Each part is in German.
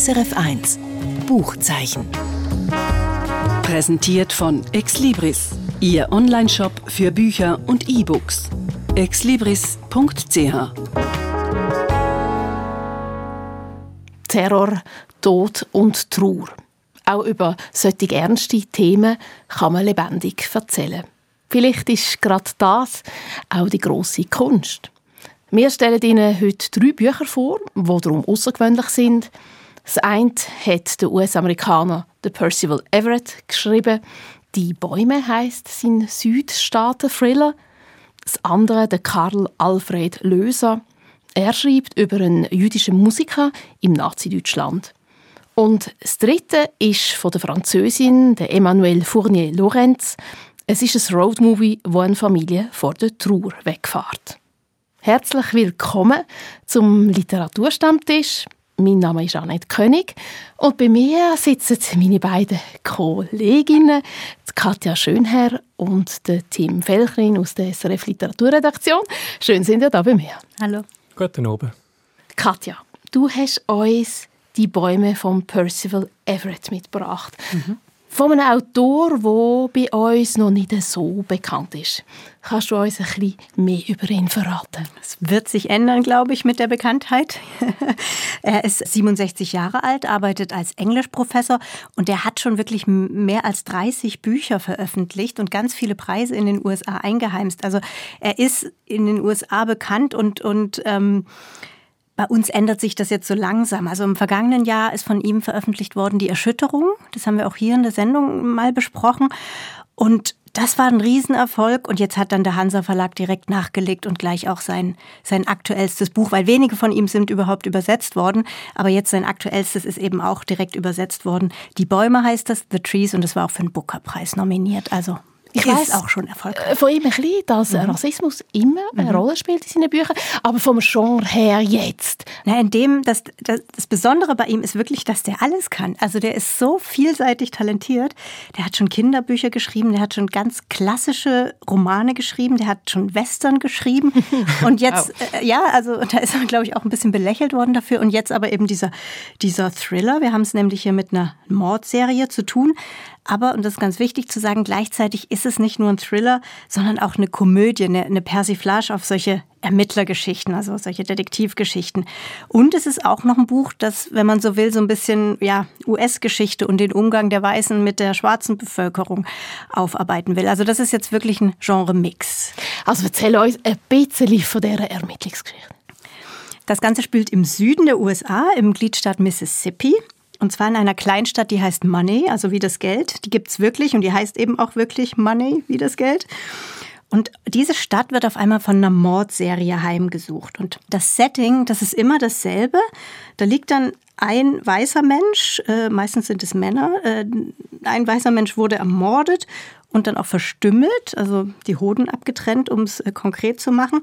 SRF1 Buchzeichen. Präsentiert von Exlibris, Ihr Onlineshop für Bücher und E-Books. exlibris.ch Terror, Tod und Trauer. Auch über solche ernste Themen kann man lebendig erzählen. Vielleicht ist gerade das auch die große Kunst. Wir stellen Ihnen heute drei Bücher vor, die darum außergewöhnlich sind. Das eine hat der US-Amerikaner Percival Everett geschrieben. Die Bäume heißt sein Südstaaten-Thriller. Das andere der Karl Alfred Löser. Er schreibt über einen jüdischen Musiker im Nazi-Deutschland. Und das dritte ist von der Französin, der Emmanuelle Fournier-Lorenz. Es ist ein Roadmovie, wo eine Familie vor der Trauer wegfährt. Herzlich willkommen zum Literaturstammtisch. Mein Name ist Annette König und bei mir sitzen meine beiden Kolleginnen, Katja Schönherr und Tim Felchrin aus der SRF Literaturredaktion. Schön sind ihr da bei mir. Hallo. Guten Abend. Katja, du hast uns die Bäume von Percival Everett mitgebracht. Mhm von einem Autor, der bei uns noch nicht so bekannt ist. Kannst du uns ein mehr über ihn verraten? Es wird sich ändern, glaube ich, mit der Bekanntheit. er ist 67 Jahre alt, arbeitet als Englischprofessor und er hat schon wirklich mehr als 30 Bücher veröffentlicht und ganz viele Preise in den USA eingeheimst. Also er ist in den USA bekannt und, und ähm, bei uns ändert sich das jetzt so langsam. Also im vergangenen Jahr ist von ihm veröffentlicht worden Die Erschütterung. Das haben wir auch hier in der Sendung mal besprochen. Und das war ein Riesenerfolg und jetzt hat dann der Hansa Verlag direkt nachgelegt und gleich auch sein, sein aktuellstes Buch, weil wenige von ihm sind überhaupt übersetzt worden, aber jetzt sein aktuellstes ist eben auch direkt übersetzt worden. Die Bäume heißt das, The Trees und es war auch für den Booker-Preis nominiert, also ich ist weiß auch schon erfolgreich. Äh, von ihm ein bisschen, dass mhm. Rassismus immer eine mhm. Rolle spielt in seinen Büchern, aber vom Genre her jetzt. Na, in dem, das, das, das Besondere bei ihm ist wirklich, dass der alles kann. Also der ist so vielseitig talentiert. Der hat schon Kinderbücher geschrieben, der hat schon ganz klassische Romane geschrieben, der hat schon Western geschrieben und jetzt, wow. äh, ja, also da ist er, glaube ich, auch ein bisschen belächelt worden dafür und jetzt aber eben dieser, dieser Thriller. Wir haben es nämlich hier mit einer Mordserie zu tun. Aber, und das ist ganz wichtig zu sagen, gleichzeitig ist es nicht nur ein Thriller, sondern auch eine Komödie, eine, eine Persiflage auf solche Ermittlergeschichten, also solche Detektivgeschichten. Und es ist auch noch ein Buch, das, wenn man so will, so ein bisschen ja, US-Geschichte und den Umgang der Weißen mit der schwarzen Bevölkerung aufarbeiten will. Also das ist jetzt wirklich ein Genre-Mix. Also erzähl uns ein bisschen von dieser Ermittlungsgeschichte. Das Ganze spielt im Süden der USA, im Gliedstaat Mississippi. Und zwar in einer Kleinstadt, die heißt Money, also wie das Geld. Die gibt's wirklich und die heißt eben auch wirklich Money, wie das Geld. Und diese Stadt wird auf einmal von einer Mordserie heimgesucht. Und das Setting, das ist immer dasselbe. Da liegt dann ein weißer Mensch, äh, meistens sind es Männer, äh, ein weißer Mensch wurde ermordet und dann auch verstümmelt, also die Hoden abgetrennt, um es äh, konkret zu machen.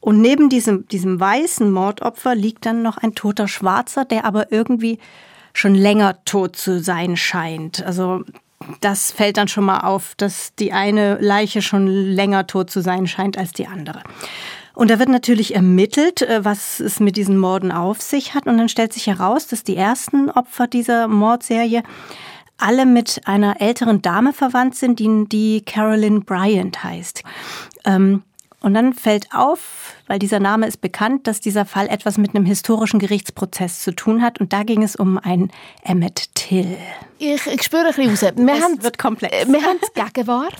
Und neben diesem, diesem weißen Mordopfer liegt dann noch ein toter Schwarzer, der aber irgendwie schon länger tot zu sein scheint. Also das fällt dann schon mal auf, dass die eine Leiche schon länger tot zu sein scheint als die andere. Und da wird natürlich ermittelt, äh, was es mit diesen Morden auf sich hat. Und dann stellt sich heraus, dass die ersten Opfer dieser Mordserie alle mit einer älteren Dame verwandt sind, die, die Carolyn Bryant heißt. Ähm, und dann fällt auf, weil dieser Name ist bekannt, dass dieser Fall etwas mit einem historischen Gerichtsprozess zu tun hat. Und da ging es um einen Emmett Till. Ich, ich spüre ein bisschen raus. Wir es haben, wird komplex. Äh, wir haben die Gegenwart,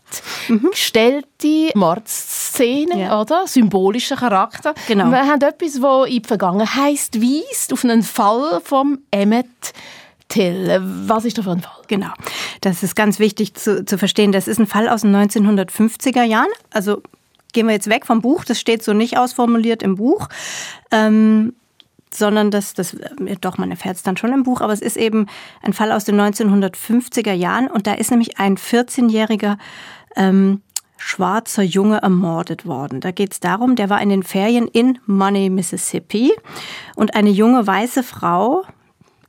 mhm. gestellte Mordszene, ja. oder? Symbolischer Charakter. Genau. Wir haben etwas, das in die Vergangenheit weist, auf einen Fall vom Emmett Till. Was ist das für ein Fall? Genau. Das ist ganz wichtig zu, zu verstehen. Das ist ein Fall aus den 1950er Jahren. Also gehen wir jetzt weg vom Buch, das steht so nicht ausformuliert im Buch. Ähm, sondern das, das, doch, man erfährt es dann schon im Buch, aber es ist eben ein Fall aus den 1950er Jahren und da ist nämlich ein 14-jähriger ähm, schwarzer Junge ermordet worden. Da geht es darum, der war in den Ferien in Money, Mississippi und eine junge weiße Frau,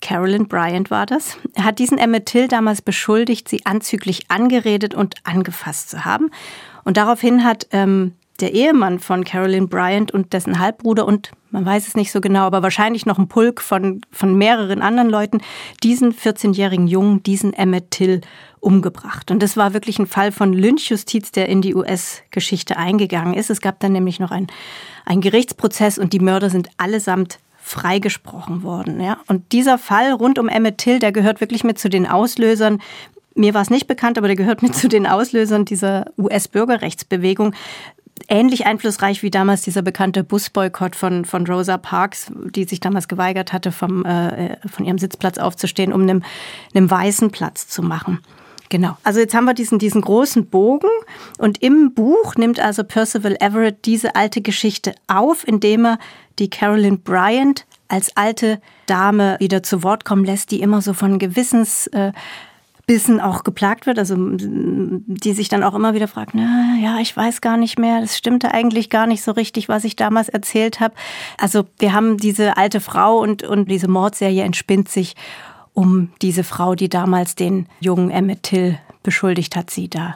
Carolyn Bryant war das, hat diesen Emmett Till damals beschuldigt, sie anzüglich angeredet und angefasst zu haben. Und daraufhin hat ähm, der Ehemann von Carolyn Bryant und dessen Halbbruder und man weiß es nicht so genau, aber wahrscheinlich noch ein Pulk von, von mehreren anderen Leuten, diesen 14-jährigen Jungen, diesen Emmett Till, umgebracht. Und das war wirklich ein Fall von Lynchjustiz, der in die US-Geschichte eingegangen ist. Es gab dann nämlich noch einen, Gerichtsprozess und die Mörder sind allesamt freigesprochen worden. Ja? Und dieser Fall rund um Emmett Till, der gehört wirklich mit zu den Auslösern. Mir war es nicht bekannt, aber der gehört mit zu den Auslösern dieser US-Bürgerrechtsbewegung. Ähnlich einflussreich wie damals dieser bekannte Busboykott von, von Rosa Parks, die sich damals geweigert hatte, vom, äh, von ihrem Sitzplatz aufzustehen, um einem, einem weißen Platz zu machen. Genau. Also jetzt haben wir diesen, diesen großen Bogen und im Buch nimmt also Percival Everett diese alte Geschichte auf, indem er die Carolyn Bryant als alte Dame wieder zu Wort kommen lässt, die immer so von Gewissensbissen äh, auch geplagt wird, also die sich dann auch immer wieder fragt, na ja, ich weiß gar nicht mehr, das stimmte eigentlich gar nicht so richtig, was ich damals erzählt habe. Also wir haben diese alte Frau und, und diese Mordserie entspinnt sich um diese Frau, die damals den jungen Emmett Till beschuldigt hat, sie da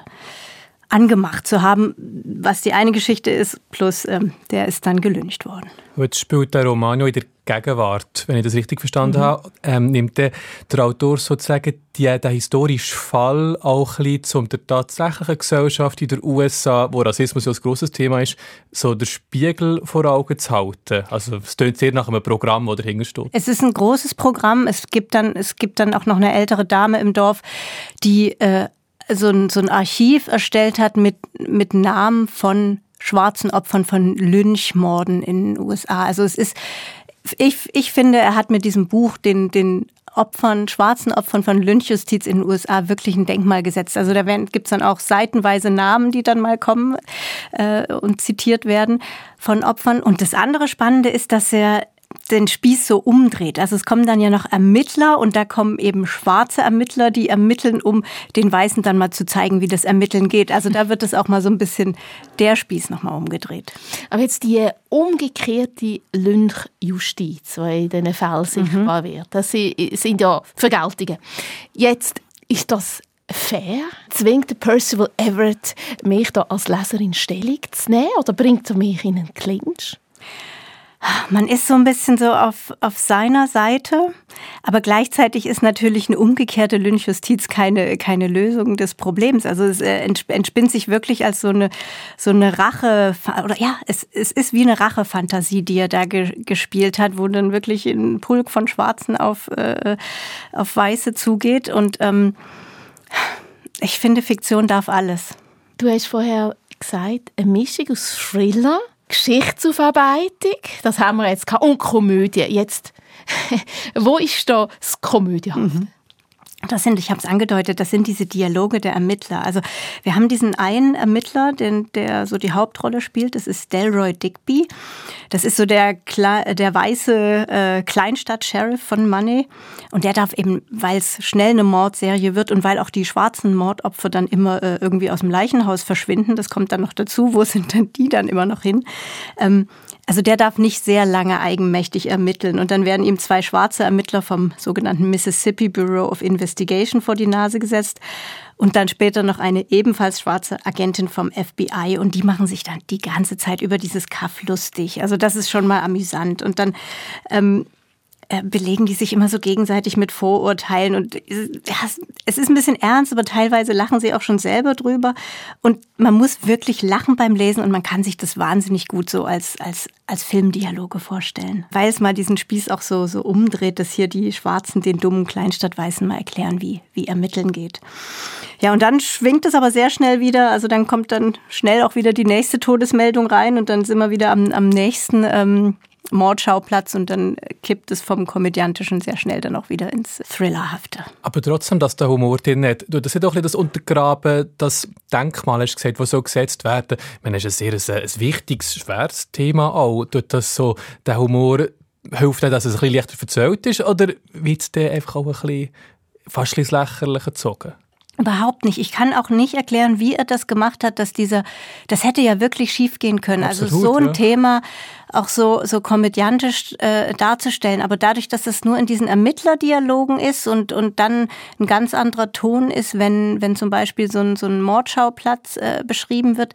angemacht zu haben, was die eine Geschichte ist, plus ähm, der ist dann gelüncht worden. Jetzt spielt der Roman ja in der Gegenwart, wenn ich das richtig verstanden mhm. habe. Ähm, nimmt der, der Autor sozusagen die, den historischen Fall auch ein bisschen zum der tatsächlichen Gesellschaft in der USA, wo Rassismus ja ein grosses Thema ist, so der Spiegel vor Augen zu halten? Also es klingt sehr nach einem Programm, das dahinter steht. Es ist ein großes Programm. Es gibt dann, es gibt dann auch noch eine ältere Dame im Dorf, die äh, so ein, so ein Archiv erstellt hat mit, mit Namen von schwarzen Opfern von Lynchmorden in den USA. Also es ist, ich, ich finde, er hat mit diesem Buch den, den Opfern, schwarzen Opfern von Lynchjustiz in den USA wirklich ein Denkmal gesetzt. Also da gibt es dann auch seitenweise Namen, die dann mal kommen äh, und zitiert werden von Opfern. Und das andere Spannende ist, dass er den Spieß so umdreht. Also es kommen dann ja noch Ermittler und da kommen eben schwarze Ermittler, die ermitteln, um den Weißen dann mal zu zeigen, wie das Ermitteln geht. Also da wird es auch mal so ein bisschen der Spieß nochmal umgedreht. Aber jetzt die umgekehrte Lynchjustiz, die in diesen Fällen sichtbar mhm. wird, das sind ja Vergeltungen. Jetzt ist das fair? Zwingt Percival Everett mich da als Leserin Stellung zu nehmen oder bringt er mich in einen Clinch? Man ist so ein bisschen so auf, auf seiner Seite, aber gleichzeitig ist natürlich eine umgekehrte Lynchjustiz keine, keine Lösung des Problems. Also es äh, entspinnt sich wirklich als so eine, so eine Rache, oder ja, es, es ist wie eine Rachefantasie, die er da ge, gespielt hat, wo dann wirklich ein Pulk von Schwarzen auf, äh, auf Weiße zugeht. Und ähm, ich finde, Fiktion darf alles. Du hast vorher gesagt, eine Mischung aus Thriller Geschichtsaufarbeitung, das haben wir jetzt gehabt, und Komödie. Jetzt, wo ist da das Komödienhafte? Mhm. Das sind, ich habe es angedeutet, das sind diese Dialoge der Ermittler. Also wir haben diesen einen Ermittler, den, der so die Hauptrolle spielt. Das ist Delroy Digby. Das ist so der, der weiße äh, Kleinstadt-Sheriff von Money. Und der darf eben, weil es schnell eine Mordserie wird und weil auch die schwarzen Mordopfer dann immer äh, irgendwie aus dem Leichenhaus verschwinden, das kommt dann noch dazu. Wo sind denn die dann immer noch hin? Ähm, also der darf nicht sehr lange eigenmächtig ermitteln. Und dann werden ihm zwei schwarze Ermittler vom sogenannten Mississippi Bureau of Investigation vor die Nase gesetzt. Und dann später noch eine ebenfalls schwarze Agentin vom FBI. Und die machen sich dann die ganze Zeit über dieses Kaff lustig. Also das ist schon mal amüsant. Und dann ähm, äh, belegen die sich immer so gegenseitig mit Vorurteilen. Und ja, es ist ein bisschen ernst, aber teilweise lachen sie auch schon selber drüber. Und man muss wirklich lachen beim Lesen und man kann sich das wahnsinnig gut so als, als, als Filmdialoge vorstellen. Weil es mal diesen Spieß auch so, so umdreht, dass hier die Schwarzen den dummen Kleinstadtweißen mal erklären, wie, wie ermitteln geht. Ja, und dann schwingt es aber sehr schnell wieder. Also dann kommt dann schnell auch wieder die nächste Todesmeldung rein und dann sind wir wieder am, am nächsten ähm, Mordschauplatz und dann kippt es vom Komödiantischen sehr schnell dann auch wieder ins Thrillerhafte. Aber trotzdem, dass der Humor drin hat, du, das hat auch ein das Untergraben, das Denkmal, hast du gesagt, das so gesetzt werden. Ich meine, das ist ein sehr ein, ein wichtiges, schweres Thema auch. Tut das so, der Humor hilft dir, dass es ein bisschen leichter verzählt ist oder wird es einfach auch ein bisschen fast ein bisschen lächerlich gezogen? Überhaupt nicht. Ich kann auch nicht erklären, wie er das gemacht hat, dass dieser, das hätte ja wirklich schiefgehen können. Absolut, also so ein ja. Thema auch so, so komödiantisch äh, darzustellen. Aber dadurch, dass es nur in diesen Ermittlerdialogen ist und, und dann ein ganz anderer Ton ist, wenn, wenn zum Beispiel so ein, so ein Mordschauplatz äh, beschrieben wird,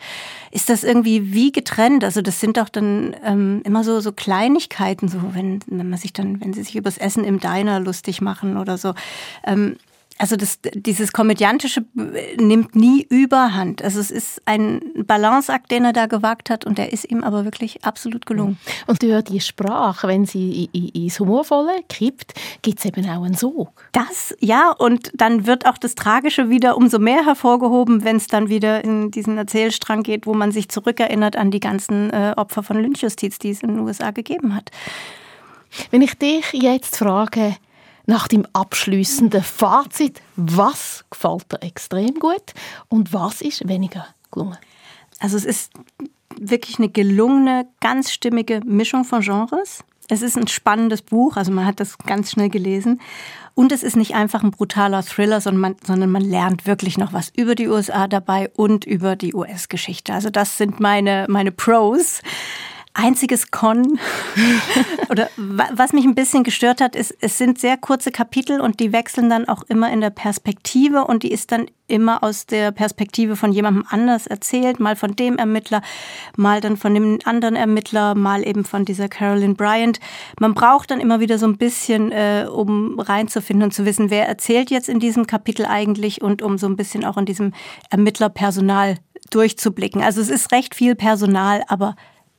ist das irgendwie wie getrennt. Also das sind doch dann ähm, immer so, so Kleinigkeiten, so wenn, wenn man sich dann, wenn sie sich übers Essen im Diner lustig machen oder so. Ähm, also das, dieses Komödiantische nimmt nie überhand. Also es ist ein Balanceakt, den er da gewagt hat und der ist ihm aber wirklich absolut gelungen. Und durch die Sprache, wenn sie ins Humorvolle kippt, gibt es eben auch einen Sog. Das, ja, und dann wird auch das Tragische wieder umso mehr hervorgehoben, wenn es dann wieder in diesen Erzählstrang geht, wo man sich zurückerinnert an die ganzen äh, Opfer von Lynchjustiz, die es in den USA gegeben hat. Wenn ich dich jetzt frage, nach dem abschließenden Fazit, was gefällt dir extrem gut und was ist weniger gelungen? Also es ist wirklich eine gelungene, ganz stimmige Mischung von Genres. Es ist ein spannendes Buch, also man hat das ganz schnell gelesen. Und es ist nicht einfach ein brutaler Thriller, sondern man, sondern man lernt wirklich noch was über die USA dabei und über die US-Geschichte. Also das sind meine, meine Pros einziges Con oder was mich ein bisschen gestört hat, ist, es sind sehr kurze Kapitel und die wechseln dann auch immer in der Perspektive und die ist dann immer aus der Perspektive von jemandem anders erzählt, mal von dem Ermittler, mal dann von dem anderen Ermittler, mal eben von dieser Carolyn Bryant. Man braucht dann immer wieder so ein bisschen, äh, um reinzufinden und zu wissen, wer erzählt jetzt in diesem Kapitel eigentlich und um so ein bisschen auch in diesem Ermittlerpersonal durchzublicken. Also es ist recht viel Personal, aber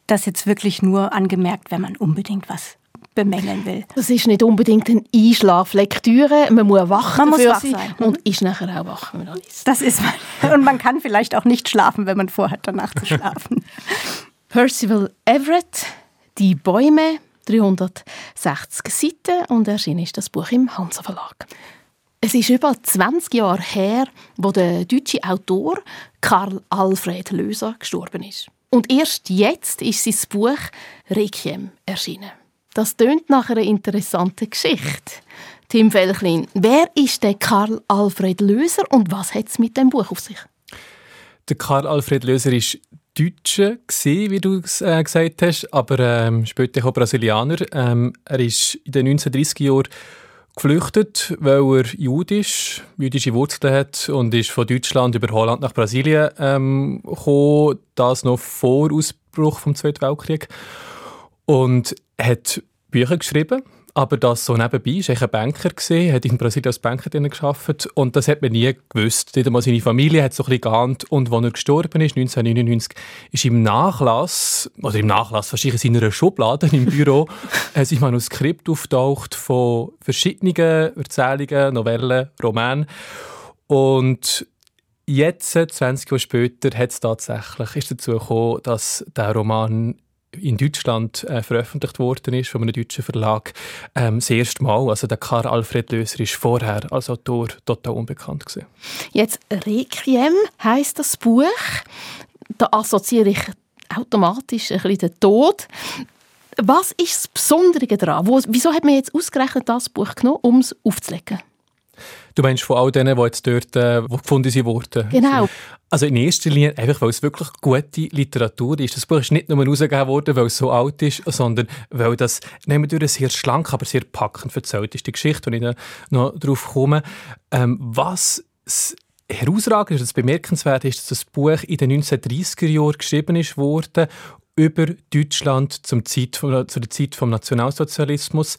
das jetzt wirklich nur angemerkt, wenn man unbedingt was bemängeln will. Das ist nicht unbedingt eine Einschlaflektüre. Man muss wach man muss wach sein. und ist nachher auch wach, wenn man liest. Das ist man. Und man kann vielleicht auch nicht schlafen, wenn man vorhat, danach zu schlafen. Percival Everett, Die Bäume, 360 Seiten und erschienen ist das Buch im Hansa Verlag. Es ist über 20 Jahre her, wo der deutsche Autor Karl Alfred Löser gestorben ist. Und erst jetzt ist sein Buch Requiem erschienen. Das tönt nach einer interessanten Geschichte. Tim Felchlin, wer ist der Karl Alfred Löser und was hat es mit dem Buch auf sich? Der Karl Alfred Löser ist Deutscher wie du äh, gesagt hast, aber ähm, später auch Brasilianer. Ähm, er ist in den 1930er Jahren geflüchtet, weil er jüdisch, jüdische Wurzeln hat und ist von Deutschland über Holland nach Brasilien ähm, gekommen, das noch vor Ausbruch vom Zweiten Weltkrieg und hat Bücher geschrieben aber das so nebenbei ist ein Banker gesehen, hat in Brasilien als Banker geschafft und das hat man nie gewusst. Nicht einmal seine Familie hat so ein bisschen geahnt und als er gestorben ist, 1999, ist im Nachlass oder im Nachlass wahrscheinlich in seiner Schublade im Büro ein Manuskript auftaucht von verschiedenen Erzählungen, Novellen, Romanen und Jetzt, 20 Jahre später, hat es tatsächlich ist dazu gekommen, dass der Roman in Deutschland äh, veröffentlicht worden ist von einem deutschen Verlag, ähm, das erste Mal. Also der Karl Alfred Löser ist vorher als Autor total unbekannt gewesen. Jetzt Requiem heißt das Buch. Da assoziiere ich automatisch ein bisschen den Tod. Was ist das Besondere daran? Wo, wieso hat man jetzt ausgerechnet das Buch genommen, um es aufzulegen? Du meinst von all denen, die jetzt dort äh, gefunden wurden? Genau. Also in erster Linie einfach, weil es wirklich gute Literatur ist. Das Buch ist nicht nur rausgegeben worden, weil es so alt ist, sondern weil das, nehmen wir sehr schlank, aber sehr packend erzählt ist. Die Geschichte, wo ich noch drauf komme. Ähm, was herausragend ist, das bemerkenswert ist, dass das Buch in den 1930er Jahren geschrieben ist worden über Deutschland zum Zeit, zu der Zeit des Nationalsozialismus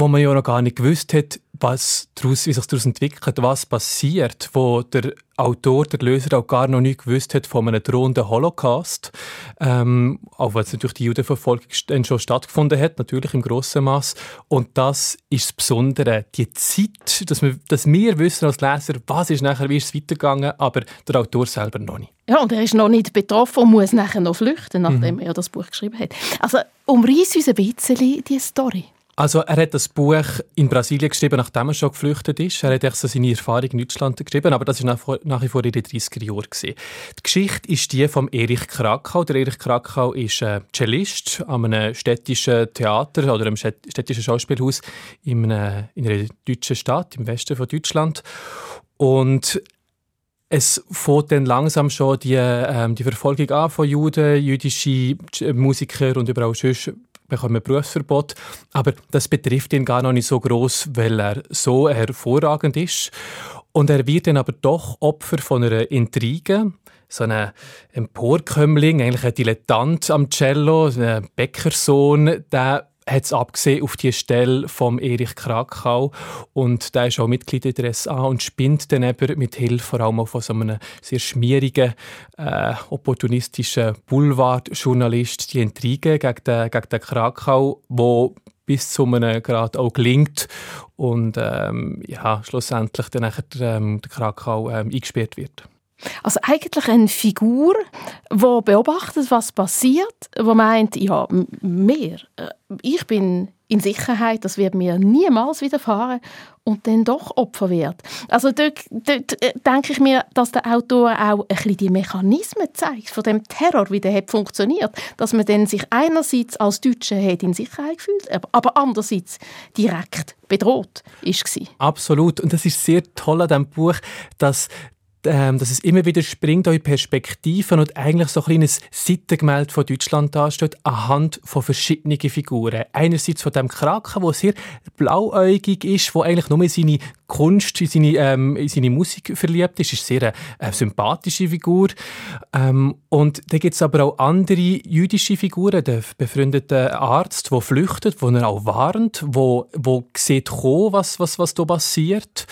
wo man ja noch gar nicht gewusst hat, was daraus, wie sich daraus entwickelt, was passiert, wo der Autor, der Löser auch gar noch nicht gewusst hat von einem drohenden Holocaust, ähm, auch wenn es natürlich die Judenverfolgung schon stattgefunden hat, natürlich im grossen Maß. Und das ist das Besondere, die Zeit, dass wir, dass wir wissen als Leser, was ist nachher, wie ist es weitergegangen, aber der Autor selber noch nicht. Ja, und er ist noch nicht betroffen und muss nachher noch flüchten, nachdem mhm. er das Buch geschrieben hat. Also umreiß uns ein bisschen die Story. Also er hat das Buch in Brasilien geschrieben, nachdem er schon geflüchtet ist. Er hat echt so seine Erfahrung in Deutschland geschrieben, aber das war nach, wie vor in den 30er Jahren. Die Geschichte ist die von Erich Krakau. Der Erich Krakau ist äh, Cellist an einem städtischen Theater oder einem städtischen Schauspielhaus in einer, in einer deutschen Stadt im Westen von Deutschland. Und es fängt dann langsam schon die, ähm, die Verfolgung an von Juden, jüdische Musiker und überall sonst bekommen Berufsverbot. Aber das betrifft ihn gar noch nicht so groß, weil er so hervorragend ist. Und er wird dann aber doch Opfer von einer Intrige. So ein Emporkömmling, eigentlich ein Dilettant am Cello, ein Bäckersohn, der hat es abgesehen auf die Stelle vom Erich Krakau und der ist auch Mitglied in der SA und spinnt dann eben mit Hilfe vor allem von so einem sehr schmierigen, äh, opportunistischen Boulevardjournalist die Intrige gegen den, gegen den Krakau, wo bis zu einem Grad auch gelingt und ähm, ja, schlussendlich dann nachher, ähm, der Krakau ähm, eingesperrt wird. Also eigentlich eine Figur, die beobachtet, was passiert, die meint, ja, mehr, äh, ich bin in Sicherheit, das wird mir niemals widerfahren und dann doch Opfer wird. Also dort, dort äh, denke ich mir, dass der Autor auch ein bisschen die Mechanismen zeigt von dem Terror, wie der hat funktioniert, dass man dann sich einerseits als Deutsche hat in Sicherheit gefühlt, aber andererseits direkt bedroht ist Absolut. Und das ist sehr toll an diesem Buch, dass ähm, dass es immer wieder springt eure Perspektiven und eigentlich so ein kleines Seitengemälde von Deutschland darstellt, anhand von verschiedenen Figuren. Einerseits von dem Kraken, der sehr blauäugig ist, der eigentlich nur in seine Kunst, in seine, ähm, in seine Musik verliebt ist, ist sehr eine, eine sympathische Figur. Ähm, und dann gibt es aber auch andere jüdische Figuren, der befreundete Arzt, der flüchtet, der er auch warnt, wo, wo sieht was, was, was da passiert.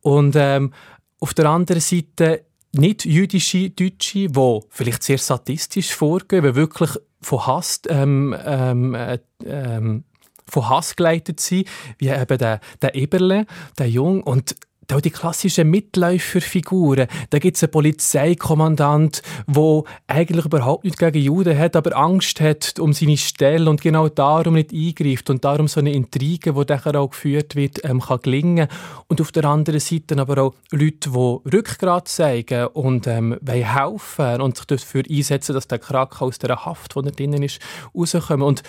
Und ähm, auf der anderen Seite nicht jüdische Deutsche, die vielleicht sehr sadistisch vorgehen, die wirklich von Hass, ähm, ähm, äh, ähm, von Hass geleitet sind, wie eben der, der Eberle, der Jung. Und auch die klassischen Mitläuferfiguren. Da gibt es einen Polizeikommandant, der eigentlich überhaupt nichts gegen Juden hat, aber Angst hat um seine Stelle und genau darum nicht eingreift und darum so eine Intrige, die dann auch geführt wird, ähm, kann gelingen. Und auf der anderen Seite aber auch Leute, die Rückgrat zeigen und ähm, helfen und sich dafür einsetzen, dass der Krak aus der Haft, wo er drinnen ist, rauskommt. Und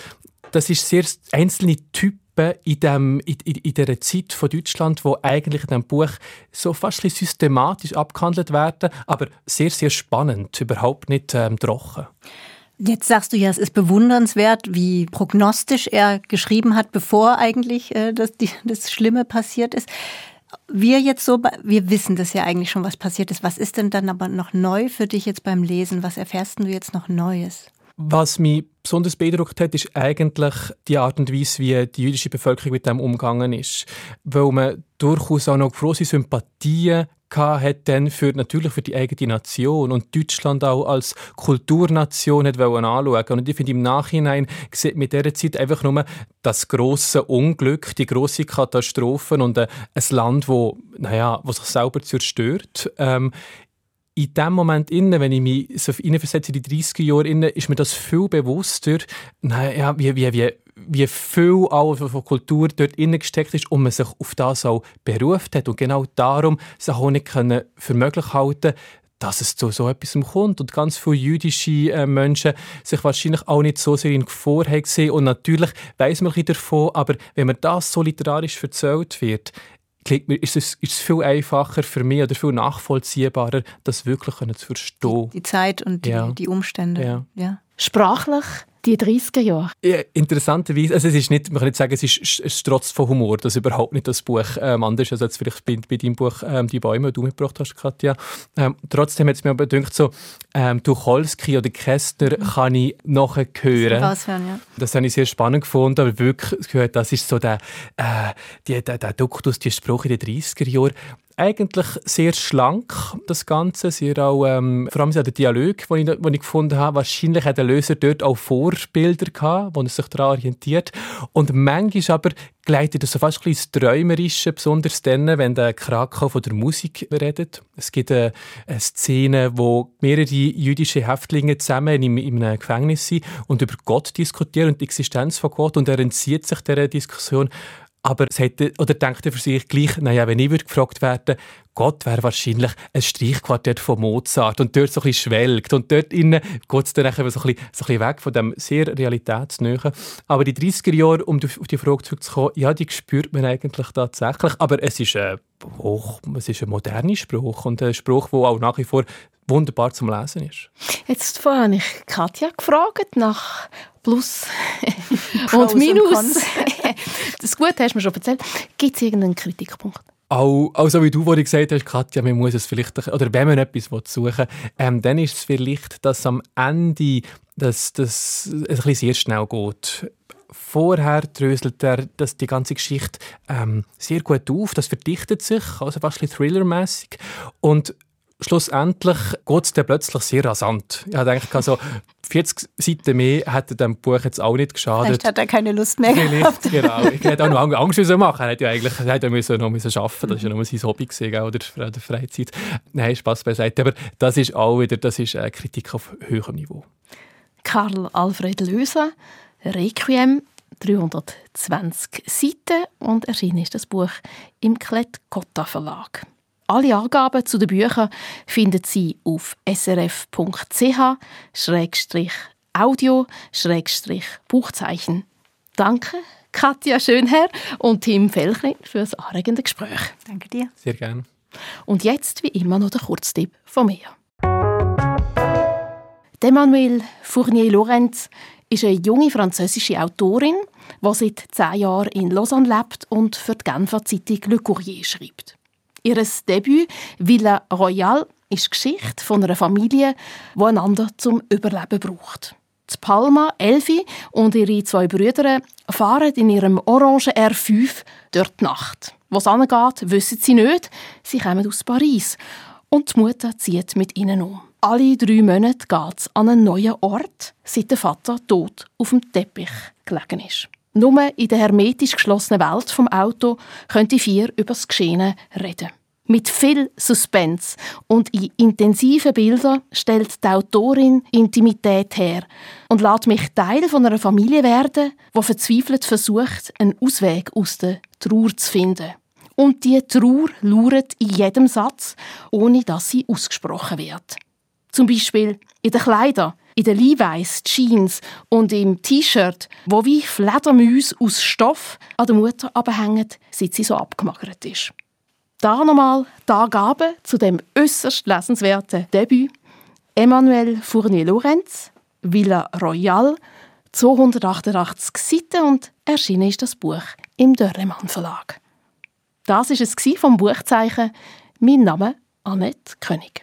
das ist sehr einzelne Typen in, dem, in, in, in dieser Zeit von Deutschland, wo eigentlich in diesem Buch so fast systematisch abgehandelt werden, aber sehr, sehr spannend, überhaupt nicht ähm, trocken. Jetzt sagst du ja, es ist bewundernswert, wie prognostisch er geschrieben hat, bevor eigentlich äh, das, die, das Schlimme passiert ist. Wir jetzt so, wir wissen das ja eigentlich schon, was passiert ist. Was ist denn dann aber noch neu für dich jetzt beim Lesen? Was erfährst du jetzt noch Neues? Was mich besonders beeindruckt hat, ist eigentlich die Art und Weise, wie die jüdische Bevölkerung mit dem umgegangen ist. Weil man durchaus auch noch große Sympathien hat dann für, natürlich für die eigene Nation und Deutschland auch als Kulturnation hat anschauen Und ich finde, im Nachhinein sieht mit dieser Zeit einfach nur das große Unglück, die große Katastrophen und äh, ein Land, wo, naja, wo sich selber zerstört. Ähm, in dem Moment innen, wenn ich mich so in die 30er Jahre innen, ist mir das viel bewusster, naja, wie, wie, wie, wie viel auch von Kultur dort innen gesteckt ist und man sich auf das auch beruft hat. Und genau darum sich auch nicht können für möglich halten dass es zu so etwas kommt. Und ganz viele jüdische äh, Menschen sich wahrscheinlich auch nicht so sehr in Gefahr haben gesehen. Und natürlich weiß man ein davon, aber wenn man das so literarisch erzählt wird, ist es, ist es viel einfacher für mich oder viel nachvollziehbarer, das wirklich zu verstehen. Die, die Zeit und die, ja. die Umstände. Ja. ja. Sprachlich die 30er Jahre. Ja, interessanterweise, also es ist nicht, man kann nicht sagen, es ist, es strotzt von Humor, das ist überhaupt nicht das Buch ähm, anders als vielleicht bei, bei deinem Buch ähm, «Die Bäume», die du mitgebracht hast, Katja. Ähm, trotzdem hat es mir aber gedacht, so, ähm, Tucholsky oder Kästner mhm. kann ich nachher hören. Das, ja. das habe ich sehr spannend gefunden, aber wirklich gehört, das ist so der, äh, die, der, der Duktus, die Spruch in den 30er Jahren, eigentlich sehr schlank, das Ganze. Sehr auch, ähm, vor allem der Dialog, den ich, den ich gefunden habe. Wahrscheinlich hat der Löser dort auch Vorbilder gehabt, wo er sich daran orientiert. Und manchmal aber gleitet das so fast ein bisschen Träumerische, besonders dann, wenn der Krakau von der Musik redet. Es gibt eine, eine Szene, wo mehrere jüdische Häftlinge zusammen in, in einem Gefängnis sind und über Gott diskutieren und die Existenz von Gott und er entzieht sich dieser Diskussion aber es hätte, oder denkt er für sich gleich, naja, wenn ich würde gefragt werden, Gott wäre wahrscheinlich ein Streichquartett von Mozart und dort so ein bisschen schwelgt und dort innen geht es dann so ein, bisschen, so ein bisschen weg von dem sehr realitätsnähen. Aber die 30er Jahre, um auf die Frage zurückzukommen, ja, die spürt man eigentlich tatsächlich, aber es ist ein, hoch, es ist ein moderner Spruch und ein Spruch, der auch nach wie vor wunderbar zum Lesen ist. Jetzt vorhin habe ich Katja gefragt nach Plus und Minus. das Gute hast du mir schon erzählt. Gibt es irgendeinen Kritikpunkt? Auch, auch so wie du vorhin gesagt hast, Katja, man muss es vielleicht, oder wenn man etwas suchen will, ähm, dann ist es vielleicht, dass am Ende das, das ein bisschen sehr schnell geht. Vorher dröselt er das, die ganze Geschichte ähm, sehr gut auf, das verdichtet sich, also fast ein thrillermäßig. Und schlussendlich geht es dann plötzlich sehr rasant. Ich habe gedacht, also 40 Seiten mehr hätte dem Buch jetzt auch nicht geschadet. Vielleicht hat er keine Lust mehr gehabt. genau. Ich hätte auch noch Angst machen Er hätte ja eigentlich er hätte müssen, noch müssen arbeiten Das war ja nur sein Hobby gewesen, oder der Freizeit. Nein, Spaß beiseite. Aber das ist auch wieder das ist eine Kritik auf höherem Niveau. Karl Alfred Löser, Requiem, 320 Seiten und erschienen ist das Buch im Klett-Cotta Verlag. Alle Angaben zu den Büchern finden Sie auf srf.ch-audio-buchzeichen. Danke, Katja Schönherr und Tim Felchrin für das anregende Gespräch. Danke dir. Sehr gerne. Und jetzt wie immer noch der Kurztipp von mir. Emmanuelle Fournier-Lorenz ist eine junge französische Autorin, die seit zehn Jahren in Lausanne lebt und für die Genfer Zeitung Le Courrier schreibt. Ihr Debüt Villa Royale ist die Geschichte von einer Familie, die einander zum Überleben braucht. Die Palma, Elfi und ihre zwei Brüder fahren in ihrem orangen R5 durch die Nacht. Was angeht, wissen sie nicht. Sie kommen aus Paris und die Mutter zieht mit ihnen um. Alle drei Monate geht es an einen neuen Ort, seit der Vater tot auf dem Teppich gelegen ist. Nur in der hermetisch geschlossenen Welt vom Auto können die vier über das Geschehene reden. Mit viel Suspense und in intensiven Bildern stellt die Autorin Intimität her und lässt mich Teil von einer Familie werden, die verzweifelt versucht, einen Ausweg aus der Trauer zu finden. Und die Trauer lauert in jedem Satz, ohne dass sie ausgesprochen wird. Zum Beispiel in den Kleidern, in den Levi's, Jeans und im T-Shirt, wo wie Fledermäuse aus Stoff an der Mutter abhängen, seit sie so abgemagert ist. Da nochmal die Angaben zu dem äußerst lesenswerten Debüt. Emmanuel Fournier-Lorenz, Villa Royale, 288 Seiten und erschienen ist das Buch im Dörremann Verlag. Das ist es vom Buchzeichen. Mein Name Annette König.